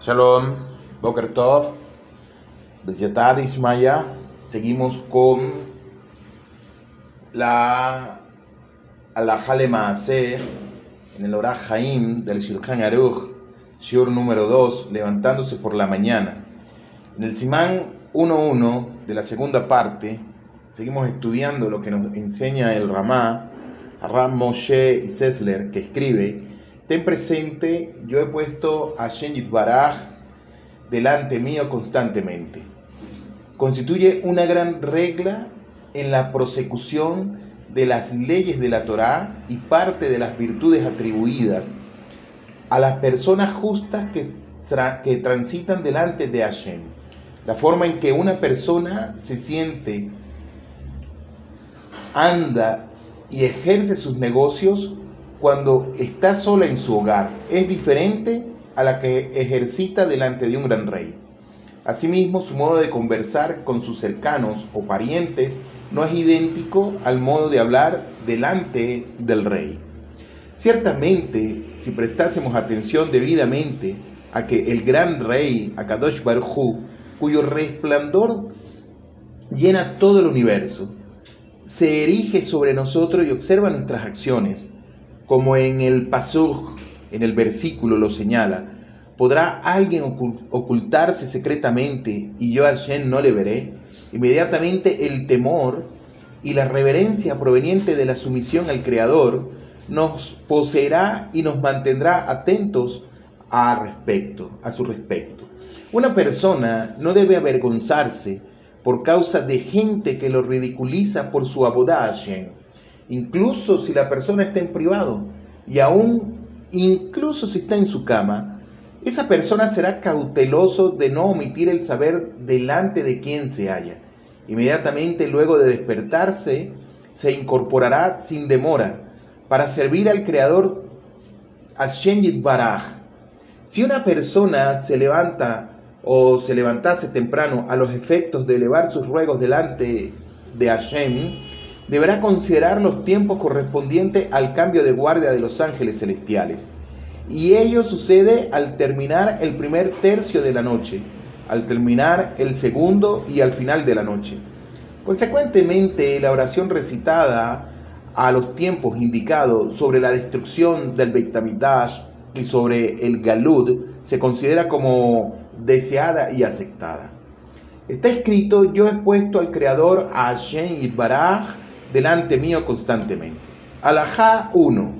Shalom, Boker Tov, Besiatad Ismaya. Seguimos con la Alajale Maaseh en el Orah Haim del Shulchan Aruch, Shiur número 2, levantándose por la mañana. En el Simán 1.1 de la segunda parte, seguimos estudiando lo que nos enseña el Ramá, Ram Moshe y Sessler, que escribe Ten presente, yo he puesto a Shen Baraj delante mío constantemente. Constituye una gran regla en la prosecución de las leyes de la Torá y parte de las virtudes atribuidas a las personas justas que, que transitan delante de Hashem. La forma en que una persona se siente, anda y ejerce sus negocios cuando está sola en su hogar es diferente a la que ejercita delante de un gran rey. Asimismo, su modo de conversar con sus cercanos o parientes no es idéntico al modo de hablar delante del rey. Ciertamente, si prestásemos atención debidamente a que el gran rey, Akadosh Baruj cuyo resplandor llena todo el universo, se erige sobre nosotros y observa nuestras acciones, como en el Pasuk, en el versículo lo señala, ¿podrá alguien ocultarse secretamente y yo a Hashem no le veré? Inmediatamente el temor y la reverencia proveniente de la sumisión al Creador nos poseerá y nos mantendrá atentos a respecto, a su respecto. Una persona no debe avergonzarse por causa de gente que lo ridiculiza por su abodá incluso si la persona está en privado y aún incluso si está en su cama, esa persona será cauteloso de no omitir el saber delante de quien se halla. Inmediatamente luego de despertarse, se incorporará sin demora para servir al Creador Hashem Baraj. Si una persona se levanta o se levantase temprano a los efectos de elevar sus ruegos delante de Hashem, deberá considerar los tiempos correspondientes al cambio de guardia de los ángeles celestiales. Y ello sucede al terminar el primer tercio de la noche, al terminar el segundo y al final de la noche. Consecuentemente, la oración recitada a los tiempos indicados sobre la destrucción del Beit y sobre el Galud se considera como deseada y aceptada. Está escrito, yo he puesto al Creador a Hashem Yitbaraj delante mío constantemente. Alajá 1.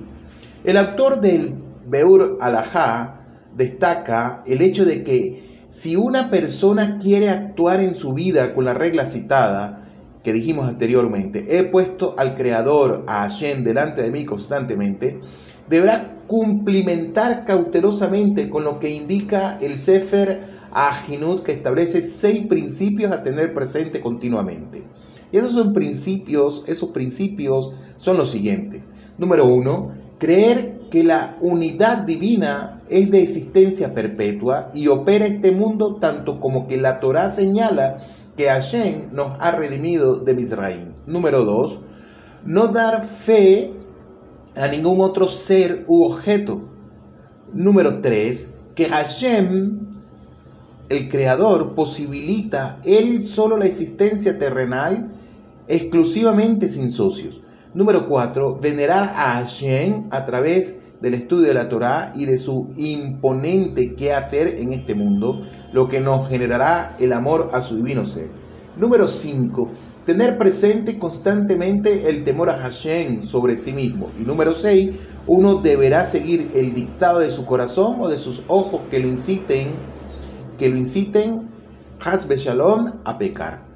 El autor del Beur Alajá destaca el hecho de que si una persona quiere actuar en su vida con la regla citada, que dijimos anteriormente, he puesto al Creador, a Hashem, delante de mí constantemente, deberá cumplimentar cautelosamente con lo que indica el Sefer Ajinut, que establece seis principios a tener presente continuamente. Y esos son principios, esos principios son los siguientes. Número uno, creer que la unidad divina es de existencia perpetua y opera este mundo tanto como que la Torah señala que Hashem nos ha redimido de Misraim. Número dos, no dar fe a ningún otro ser u objeto. Número tres, que Hashem el creador posibilita él solo la existencia terrenal exclusivamente sin socios. Número 4. Venerar a Hashem a través del estudio de la Torá y de su imponente qué hacer en este mundo, lo que nos generará el amor a su divino ser. Número 5. Tener presente constantemente el temor a Hashem sobre sí mismo. Y número 6. Uno deberá seguir el dictado de su corazón o de sus ojos que lo inciten, que lo inciten, Hasbe Shalom, a pecar.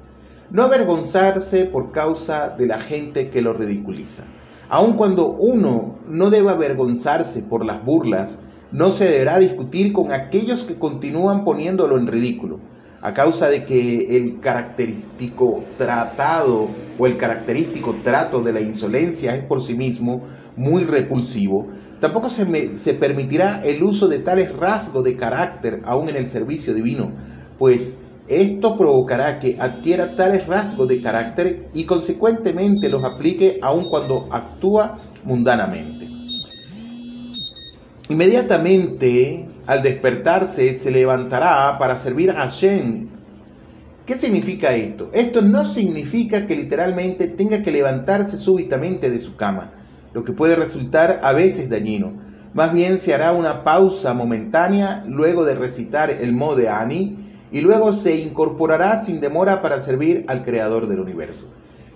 No avergonzarse por causa de la gente que lo ridiculiza. Aun cuando uno no debe avergonzarse por las burlas, no se deberá discutir con aquellos que continúan poniéndolo en ridículo, a causa de que el característico tratado o el característico trato de la insolencia es por sí mismo muy repulsivo. Tampoco se, se permitirá el uso de tales rasgos de carácter aún en el servicio divino, pues esto provocará que adquiera tales rasgos de carácter y consecuentemente los aplique aun cuando actúa mundanamente. Inmediatamente al despertarse se levantará para servir a Hashem. ¿Qué significa esto? Esto no significa que literalmente tenga que levantarse súbitamente de su cama, lo que puede resultar a veces dañino. Más bien se hará una pausa momentánea luego de recitar el Mode Ani y luego se incorporará sin demora para servir al Creador del universo.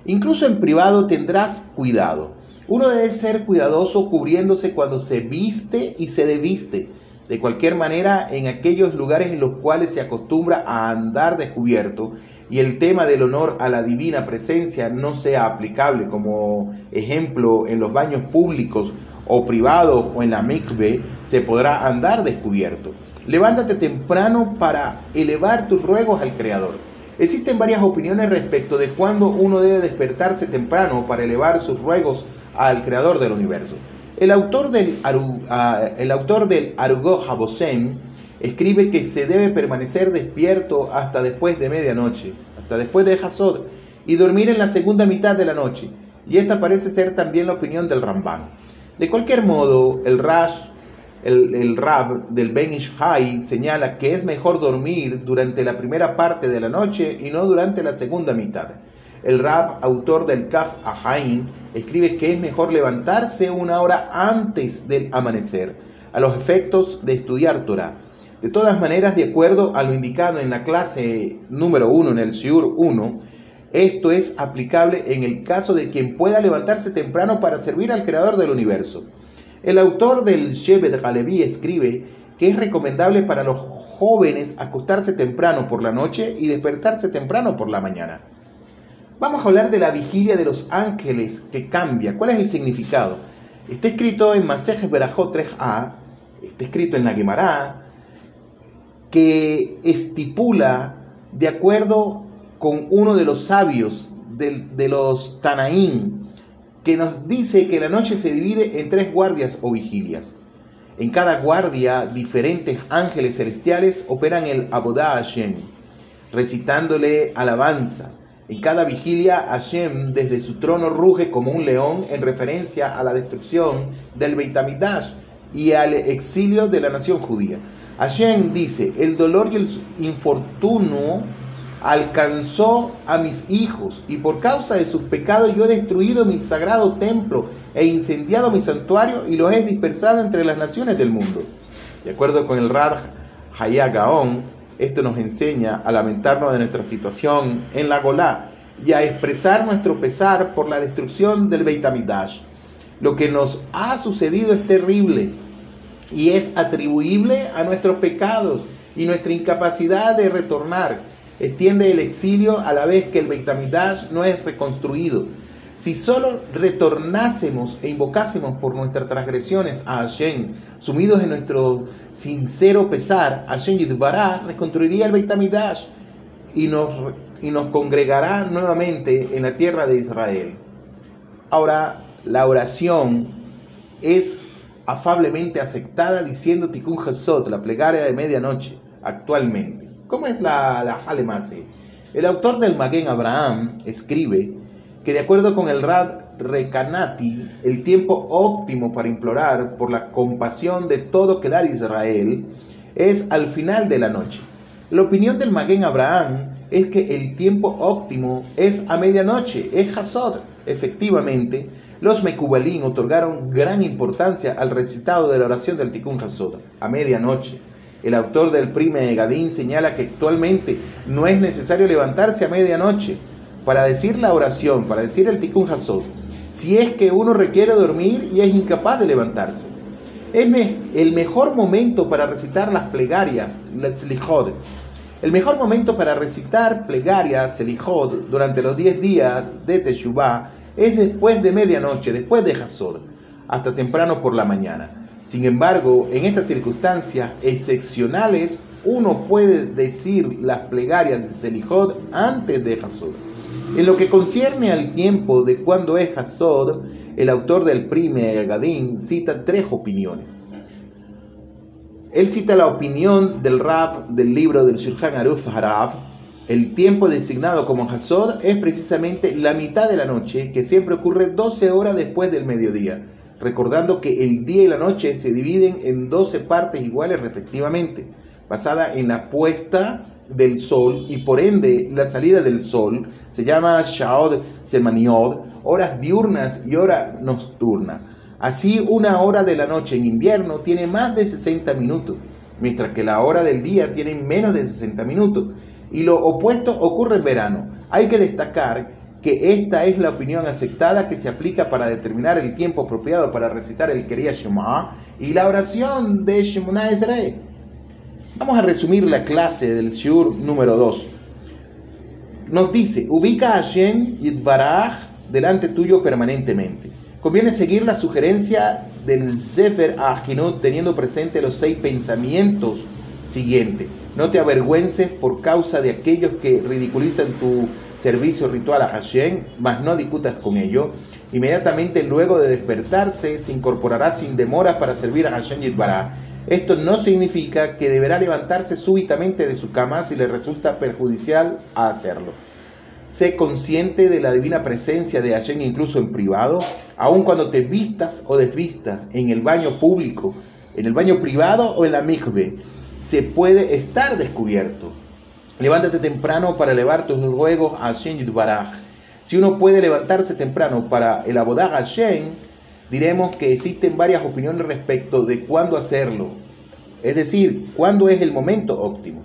Incluso en privado tendrás cuidado. Uno debe ser cuidadoso cubriéndose cuando se viste y se debiste. De cualquier manera, en aquellos lugares en los cuales se acostumbra a andar descubierto y el tema del honor a la divina presencia no sea aplicable como ejemplo en los baños públicos o privados o en la mikve, se podrá andar descubierto. Levántate temprano para elevar tus ruegos al Creador. Existen varias opiniones respecto de cuándo uno debe despertarse temprano para elevar sus ruegos al creador del universo. El autor del, Aru, uh, el autor del escribe que se debe permanecer despierto hasta después de medianoche, hasta después de Hasod, y dormir en la segunda mitad de la noche. Y esta parece ser también la opinión del Ramban. De cualquier modo, el Rash, el, el Rab del Ben Ishai señala que es mejor dormir durante la primera parte de la noche y no durante la segunda mitad. El Rab, autor del Kaf Ahain, escribe que es mejor levantarse una hora antes del amanecer, a los efectos de estudiar Torah. De todas maneras, de acuerdo a lo indicado en la clase número 1, en el Siur 1, esto es aplicable en el caso de quien pueda levantarse temprano para servir al Creador del universo. El autor del Shevet Galevi escribe que es recomendable para los jóvenes acostarse temprano por la noche y despertarse temprano por la mañana. Vamos a hablar de la vigilia de los ángeles que cambia. ¿Cuál es el significado? Está escrito en Masejes Berajot 3a, está escrito en la Gemara, que estipula, de acuerdo con uno de los sabios de, de los Tanaín, que nos dice que la noche se divide en tres guardias o vigilias. En cada guardia, diferentes ángeles celestiales operan el Abodá Hashem, recitándole alabanza en cada vigilia, Hashem desde su trono ruge como un león en referencia a la destrucción del Beit HaMikdash y al exilio de la nación judía. Hashem dice, el dolor y el infortunio alcanzó a mis hijos y por causa de sus pecados yo he destruido mi sagrado templo e incendiado mi santuario y los he dispersado entre las naciones del mundo. De acuerdo con el Rad Hayagaon, esto nos enseña a lamentarnos de nuestra situación en la Golá y a expresar nuestro pesar por la destrucción del Beit HaMikdash. Lo que nos ha sucedido es terrible y es atribuible a nuestros pecados y nuestra incapacidad de retornar. Extiende el exilio a la vez que el Beit HaMikdash no es reconstruido si solo retornásemos e invocásemos por nuestras transgresiones a Hashem, sumidos en nuestro sincero pesar, Hashem Yidbará reconstruiría el Beit HaMikdash y nos, y nos congregará nuevamente en la tierra de Israel. Ahora, la oración es afablemente aceptada diciendo Tikkun Hasot, la plegaria de medianoche, actualmente. ¿Cómo es la, la Halemase? El autor del Maguen Abraham escribe que de acuerdo con el Rad Recanati, el tiempo óptimo para implorar por la compasión de todo quedar Israel es al final de la noche. La opinión del Maguen Abraham es que el tiempo óptimo es a medianoche, es Hasod. Efectivamente, los Mekubalín otorgaron gran importancia al recitado de la oración del Tikkun Hasod, a medianoche. El autor del Prime Gadín señala que actualmente no es necesario levantarse a medianoche, para decir la oración, para decir el tikkun hasod, si es que uno requiere dormir y es incapaz de levantarse. Es el mejor momento para recitar las plegarias, El mejor momento para recitar plegarias, selijod, durante los 10 días de Teshuvah es después de medianoche, después de Hasod, hasta temprano por la mañana. Sin embargo, en estas circunstancias excepcionales, uno puede decir las plegarias de Selijod antes de Hasod. En lo que concierne al tiempo de cuando es Hasod, el autor del Prime Gadín cita tres opiniones. Él cita la opinión del Rab del libro del Shulchan Aruf Harav. El tiempo designado como Hasod es precisamente la mitad de la noche, que siempre ocurre 12 horas después del mediodía. Recordando que el día y la noche se dividen en 12 partes iguales respectivamente, basada en la puesta del sol y por ende la salida del sol se llama Shaod Semaniod, horas diurnas y hora nocturna. Así una hora de la noche en invierno tiene más de 60 minutos, mientras que la hora del día tiene menos de 60 minutos. Y lo opuesto ocurre en verano. Hay que destacar que esta es la opinión aceptada que se aplica para determinar el tiempo apropiado para recitar el Kriya Shema y la oración de Shemona Ezra. Vamos a resumir la clase del Shur número 2. Nos dice, ubica a Hashem Yitbaraj delante tuyo permanentemente. Conviene seguir la sugerencia del Sefer Ahinut teniendo presente los seis pensamientos siguientes. No te avergüences por causa de aquellos que ridiculizan tu servicio ritual a Hashem, mas no discutas con ello. Inmediatamente luego de despertarse se incorporará sin demora para servir a Hashem Yitbaraj. Esto no significa que deberá levantarse súbitamente de su cama si le resulta perjudicial a hacerlo. Sé consciente de la divina presencia de Hashem incluso en privado, aun cuando te vistas o desvistas en el baño público, en el baño privado o en la mikve se puede estar descubierto. Levántate temprano para elevar tus ruegos a Hashem Yudbaraj. Si uno puede levantarse temprano para el Abodá Hashem, diremos que existen varias opiniones respecto de cuándo hacerlo, es decir, cuándo es el momento óptimo.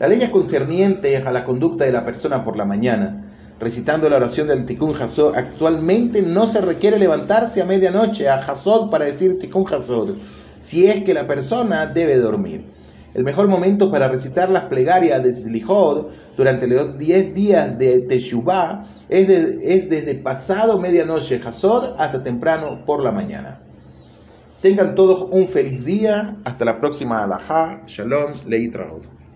Las leyes concernientes a la conducta de la persona por la mañana, recitando la oración del Tikkun Hasod, actualmente no se requiere levantarse a medianoche a Hasod para decir Tikkun Hasod, si es que la persona debe dormir. El mejor momento para recitar las plegarias de Slijod durante los 10 días de Teshuvah es, es desde pasado medianoche Hasod hasta temprano por la mañana. Tengan todos un feliz día. Hasta la próxima alajá. Shalom. Leitraud.